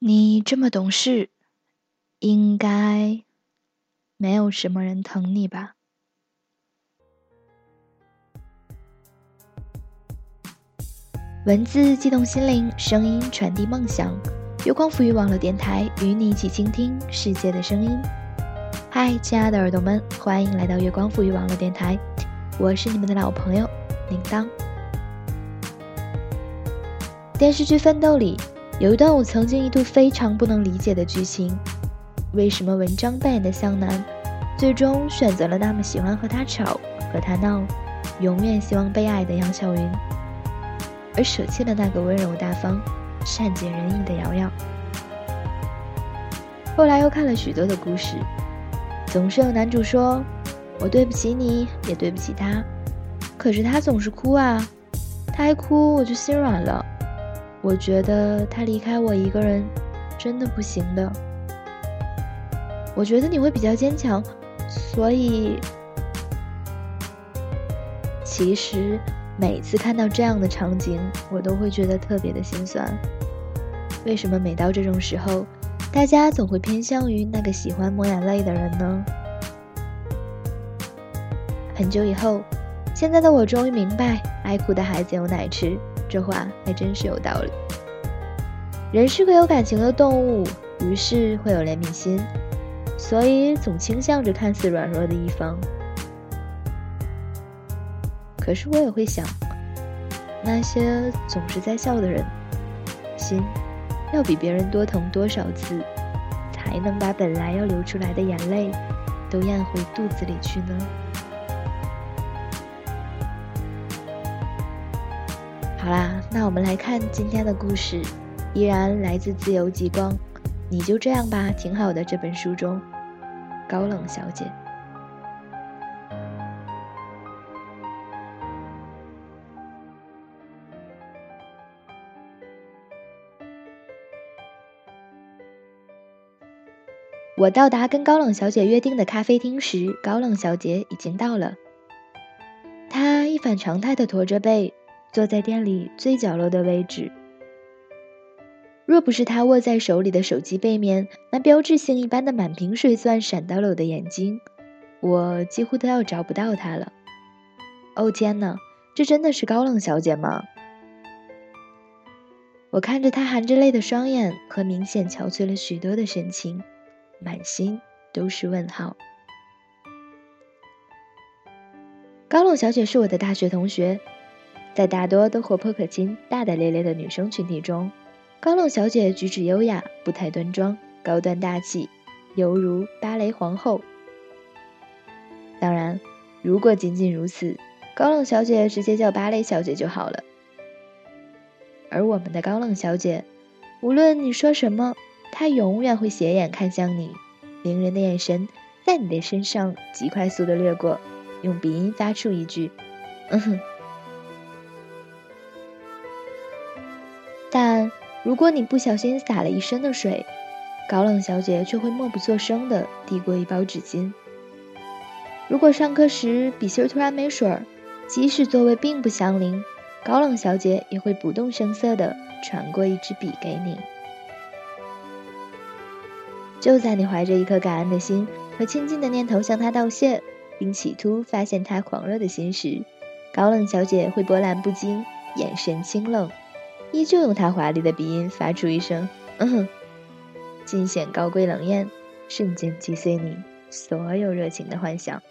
你这么懂事，应该没有什么人疼你吧？文字激动心灵，声音传递梦想。月光赋予网络电台与你一起倾听世界的声音。嗨，亲爱的耳朵们，欢迎来到月光赋予网络电台，我是你们的老朋友铃铛。电视剧《奋斗》里。有一段我曾经一度非常不能理解的剧情：为什么文章扮演的向南，最终选择了那么喜欢和他吵、和他闹，永远希望被爱的杨晓云，而舍弃了那个温柔大方、善解人意的瑶瑶？后来又看了许多的故事，总是有男主说：“我对不起你，也对不起他。”可是他总是哭啊，他一哭我就心软了。我觉得他离开我一个人，真的不行的。我觉得你会比较坚强，所以，其实每次看到这样的场景，我都会觉得特别的心酸。为什么每到这种时候，大家总会偏向于那个喜欢抹眼泪的人呢？很久以后，现在的我终于明白，爱哭的孩子有奶吃。这话还真是有道理。人是个有感情的动物，于是会有怜悯心，所以总倾向着看似软弱的一方。可是我也会想，那些总是在笑的人，心要比别人多疼多少次，才能把本来要流出来的眼泪都咽回肚子里去呢？好啦，那我们来看今天的故事，依然来自自由极光。你就这样吧，挺好的。这本书中，高冷小姐。我到达跟高冷小姐约定的咖啡厅时，高冷小姐已经到了。她一反常态的驼着背。坐在店里最角落的位置。若不是他握在手里的手机背面那标志性一般的满屏水钻闪到了我的眼睛，我几乎都要找不到他了。哦天哪，这真的是高冷小姐吗？我看着她含着泪的双眼和明显憔悴了许多的神情，满心都是问号。高冷小姐是我的大学同学。在大多都活泼可亲、大大咧咧的女生群体中，高冷小姐举止优雅，不太端庄，高端大气，犹如芭蕾皇后。当然，如果仅仅如此，高冷小姐直接叫芭蕾小姐就好了。而我们的高冷小姐，无论你说什么，她永远会斜眼看向你，凌人的眼神在你的身上极快速的掠过，用鼻音发出一句：“嗯哼。”如果你不小心洒了一身的水，高冷小姐却会默不作声地递过一包纸巾。如果上课时笔芯突然没水儿，即使座位并不相邻，高冷小姐也会不动声色地传过一支笔给你。就在你怀着一颗感恩的心和亲近的念头向她道谢，并企图发现她狂热的心时，高冷小姐会波澜不惊，眼神清冷。依旧用他华丽的鼻音发出一声“嗯哼”，尽显高贵冷艳，瞬间击碎你所有热情的幻想。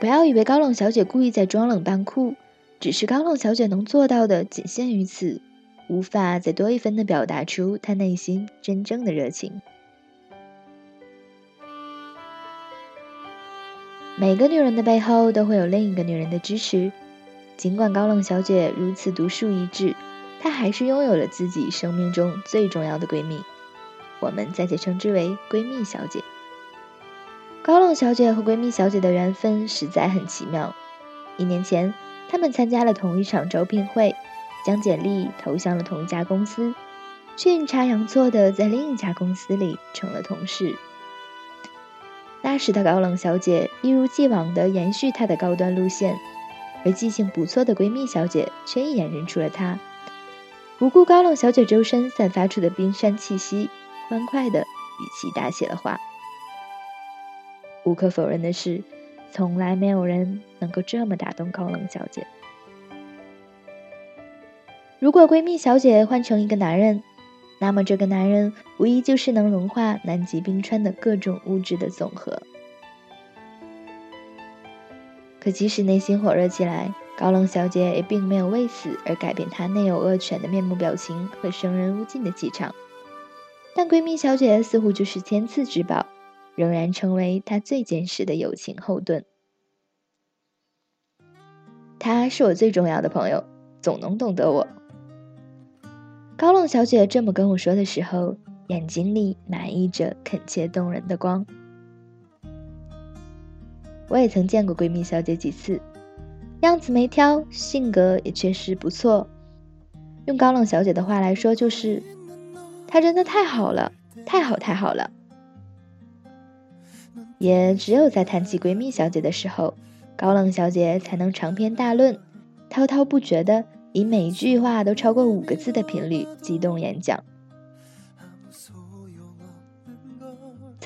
不要以为高冷小姐故意在装冷扮酷，只是高冷小姐能做到的仅限于此，无法再多一分的表达出她内心真正的热情。每个女人的背后都会有另一个女人的支持。尽管高冷小姐如此独树一帜，她还是拥有了自己生命中最重要的闺蜜，我们暂且称之为闺蜜小姐。高冷小姐和闺蜜小姐的缘分实在很奇妙。一年前，她们参加了同一场招聘会，将简历投向了同一家公司，却阴差阳错的在另一家公司里成了同事。那时的高冷小姐一如既往地延续她的高端路线。而记性不错的闺蜜小姐却一眼认出了她，不顾高冷小姐周身散发出的冰山气息，欢快的与其打起了话。无可否认的是，从来没有人能够这么打动高冷小姐。如果闺蜜小姐换成一个男人，那么这个男人无疑就是能融化南极冰川的各种物质的总和。可即使内心火热起来，高冷小姐也并没有为此而改变她内有恶犬的面目表情和生人勿近的气场。但闺蜜小姐似乎就是天赐之宝，仍然成为她最坚实的友情后盾。她是我最重要的朋友，总能懂得我。高冷小姐这么跟我说的时候，眼睛里满溢着恳切动人的光。我也曾见过闺蜜小姐几次，样子没挑，性格也确实不错。用高冷小姐的话来说，就是她真的太好了，太好太好了。也只有在谈起闺蜜小姐的时候，高冷小姐才能长篇大论、滔滔不绝的以每一句话都超过五个字的频率激动演讲。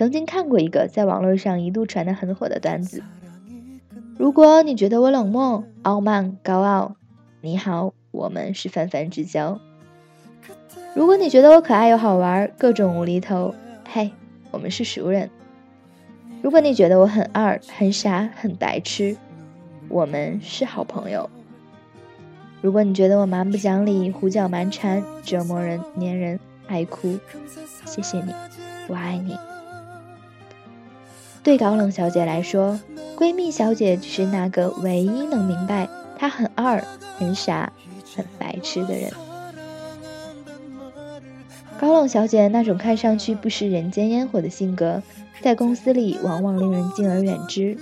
曾经看过一个在网络上一度传得很火的段子：如果你觉得我冷漠、傲慢、高傲，你好，我们是泛泛之交；如果你觉得我可爱又好玩、各种无厘头，嘿，我们是熟人；如果你觉得我很二、很傻、很白痴，我们是好朋友；如果你觉得我蛮不讲理、胡搅蛮缠、折磨人、粘人、爱哭，谢谢你，我爱你。对高冷小姐来说，闺蜜小姐是那个唯一能明白她很二、很傻、很白痴的人。高冷小姐那种看上去不食人间烟火的性格，在公司里往往令人敬而远之。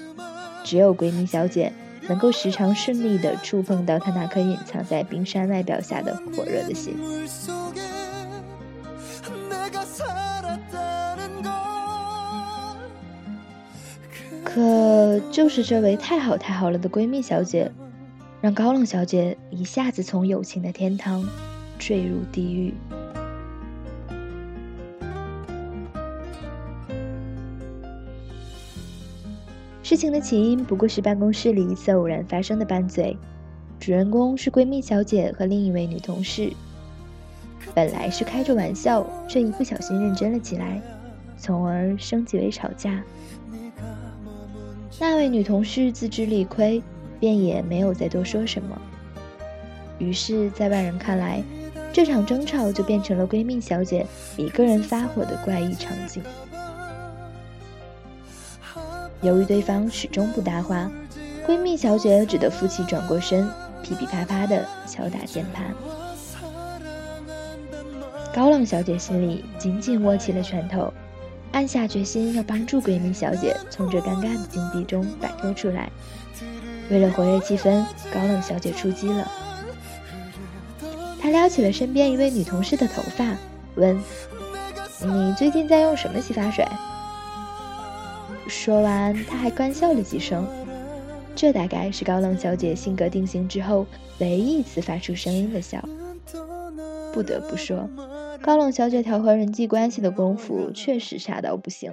只有闺蜜小姐能够时常顺利地触碰到她那颗隐藏在冰山外表下的火热的心。可就是这位太好太好了的闺蜜小姐，让高冷小姐一下子从友情的天堂坠入地狱。事情的起因不过是办公室里一次偶然发生的拌嘴，主人公是闺蜜小姐和另一位女同事，本来是开着玩笑，却一不小心认真了起来，从而升级为吵架。那位女同事自知理亏，便也没有再多说什么。于是，在外人看来，这场争吵就变成了闺蜜小姐一个人发火的怪异场景。由于对方始终不搭话，闺蜜小姐只得负气转过身，噼噼啪啪地敲打键盘。高冷小姐心里紧紧握起了拳头。暗下决心要帮助闺蜜小姐从这尴尬的境地中摆脱出来。为了活跃气氛，高冷小姐出击了。她撩起了身边一位女同事的头发，问：“你最近在用什么洗发水？”说完，她还干笑了几声。这大概是高冷小姐性格定型之后唯一一次发出声音的笑。不得不说。高冷小姐调和人际关系的功夫确实差到不行，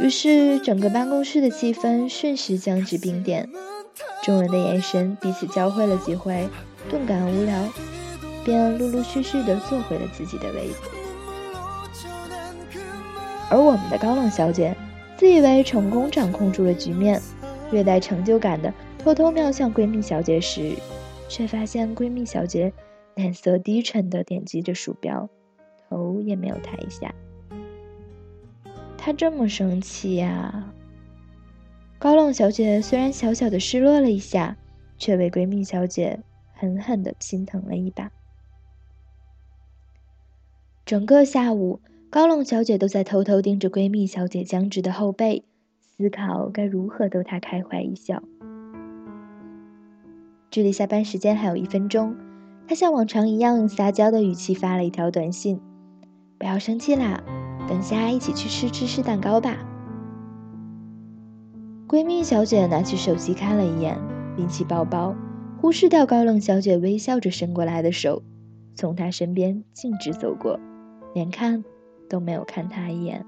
于是整个办公室的气氛瞬时降至冰点，众人的眼神彼此交汇了几回，顿感无聊，便陆陆续续地坐回了自己的位子。而我们的高冷小姐自以为成功掌控住了局面，略带成就感的偷偷瞄向闺蜜小姐时，却发现闺蜜小姐。脸色低沉的点击着鼠标，头也没有抬一下。他这么生气呀！高冷小姐虽然小小的失落了一下，却为闺蜜小姐狠狠的心疼了一把。整个下午，高冷小姐都在偷偷盯着闺蜜小姐僵直的后背，思考该如何逗她开怀一笑。距离下班时间还有一分钟。她像往常一样用撒娇的语气发了一条短信：“不要生气啦，等下一起去吃芝士蛋糕吧。”闺蜜小姐拿起手机看了一眼，拎起包包，忽视掉高冷小姐微笑着伸过来的手，从她身边径直走过，连看都没有看她一眼。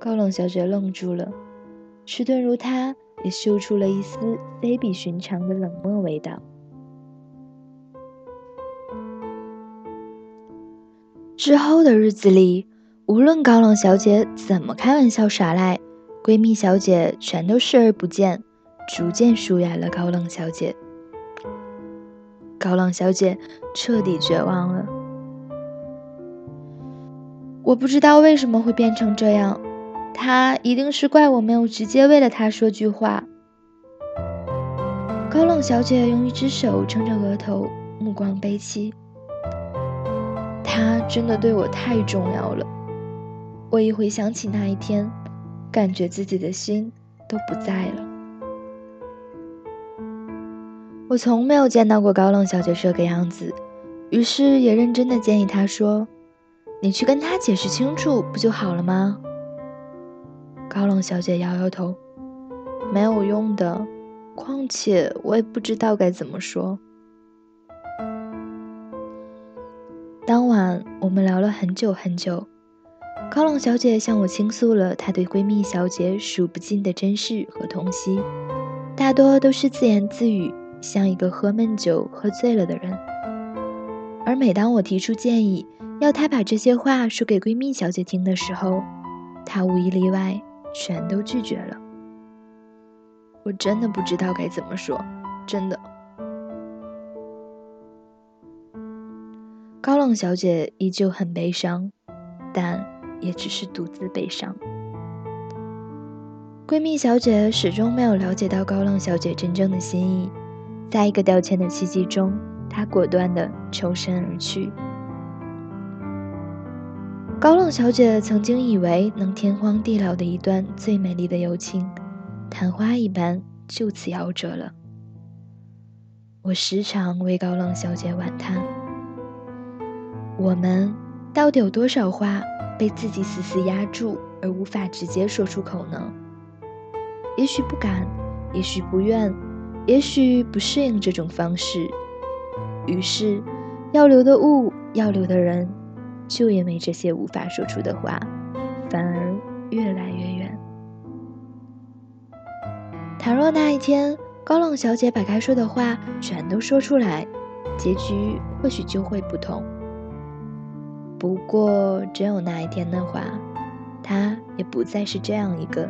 高冷小姐愣住了，迟钝如她，也嗅出了一丝非比寻常的冷漠味道。之后的日子里，无论高冷小姐怎么开玩笑耍赖，闺蜜小姐全都视而不见，逐渐疏远了高冷小姐。高冷小姐彻底绝望了。我不知道为什么会变成这样。他一定是怪我没有直接为了他说句话。高冷小姐用一只手撑着额头，目光悲戚。他真的对我太重要了。我一回想起那一天，感觉自己的心都不在了。我从没有见到过高冷小姐这个样子，于是也认真的建议她说：“你去跟他解释清楚，不就好了吗？”高冷小姐摇摇头，没有用的。况且我也不知道该怎么说。当晚我们聊了很久很久，高冷小姐向我倾诉了她对闺蜜小姐数不尽的珍视和痛惜，大多都是自言自语，像一个喝闷酒喝醉了的人。而每当我提出建议，要她把这些话说给闺蜜小姐听的时候，她无一例外。全都拒绝了，我真的不知道该怎么说，真的。高冷小姐依旧很悲伤，但也只是独自悲伤。闺蜜小姐始终没有了解到高冷小姐真正的心意，在一个道歉的契机中，她果断的抽身而去。高冷小姐曾经以为能天荒地老的一段最美丽的友情，昙花一般就此夭折了。我时常为高冷小姐惋叹：我们到底有多少话被自己死死压住，而无法直接说出口呢？也许不敢，也许不愿，也许不适应这种方式。于是，要留的物，要留的人。就因为这些无法说出的话，反而越来越远。倘若那一天高冷小姐把该说的话全都说出来，结局或许就会不同。不过，只有那一天的话，她也不再是这样一个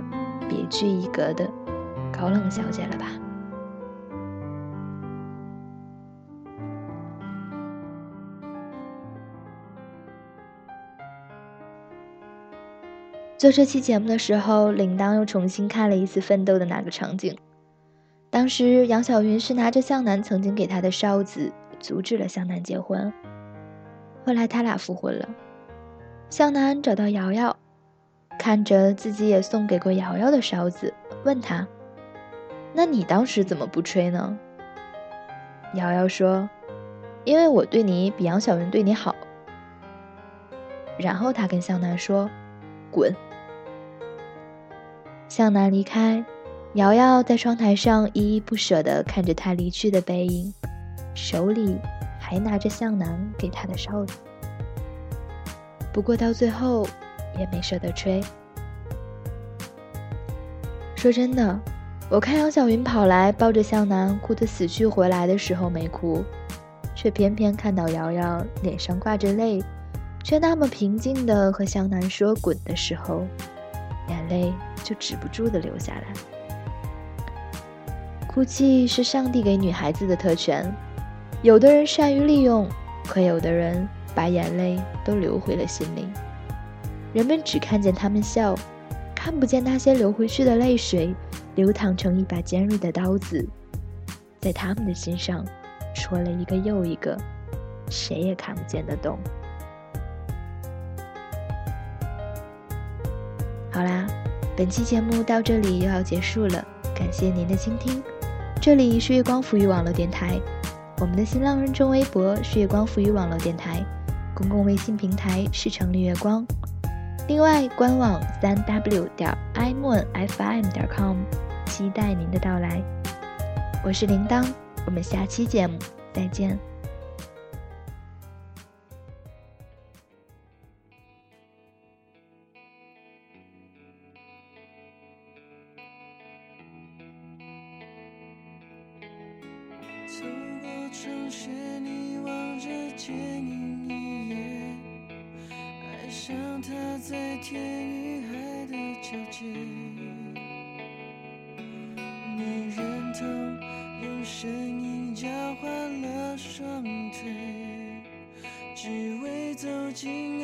别具一格的高冷小姐了吧。做这期节目的时候，铃铛又重新看了一次《奋斗》的那个场景。当时杨晓云是拿着向南曾经给她的哨子，阻止了向南结婚。后来他俩复婚了，向南找到瑶瑶，看着自己也送给过瑶瑶的哨子，问他：“那你当时怎么不吹呢？”瑶瑶说：“因为我对你比杨晓云对你好。”然后他跟向南说：“滚。”向南离开，瑶瑶在窗台上依依不舍地看着他离去的背影，手里还拿着向南给他的哨子。不过到最后也没舍得吹。说真的，我看杨晓云跑来抱着向南哭得死去活来的时候没哭，却偏偏看到瑶瑶脸上挂着泪，却那么平静地和向南说“滚”的时候，眼泪。就止不住的流下来。哭泣是上帝给女孩子的特权，有的人善于利用，可有的人把眼泪都流回了心里。人们只看见他们笑，看不见那些流回去的泪水，流淌成一把尖锐的刀子，在他们的心上戳了一个又一个，谁也看不见的洞。好啦，本期节目到这里又要结束了，感谢您的倾听。这里是月光浮语网络电台，我们的新浪认证微博是月光浮语网络电台，公共微信平台是成立月光，另外官网三 w 点 i moon fm 点 com，期待您的到来。我是铃铛，我们下期节目再见。上学，你望着剪影一眼，爱上他在天与海的交界，没人疼，用声音交换了双腿，只为走进。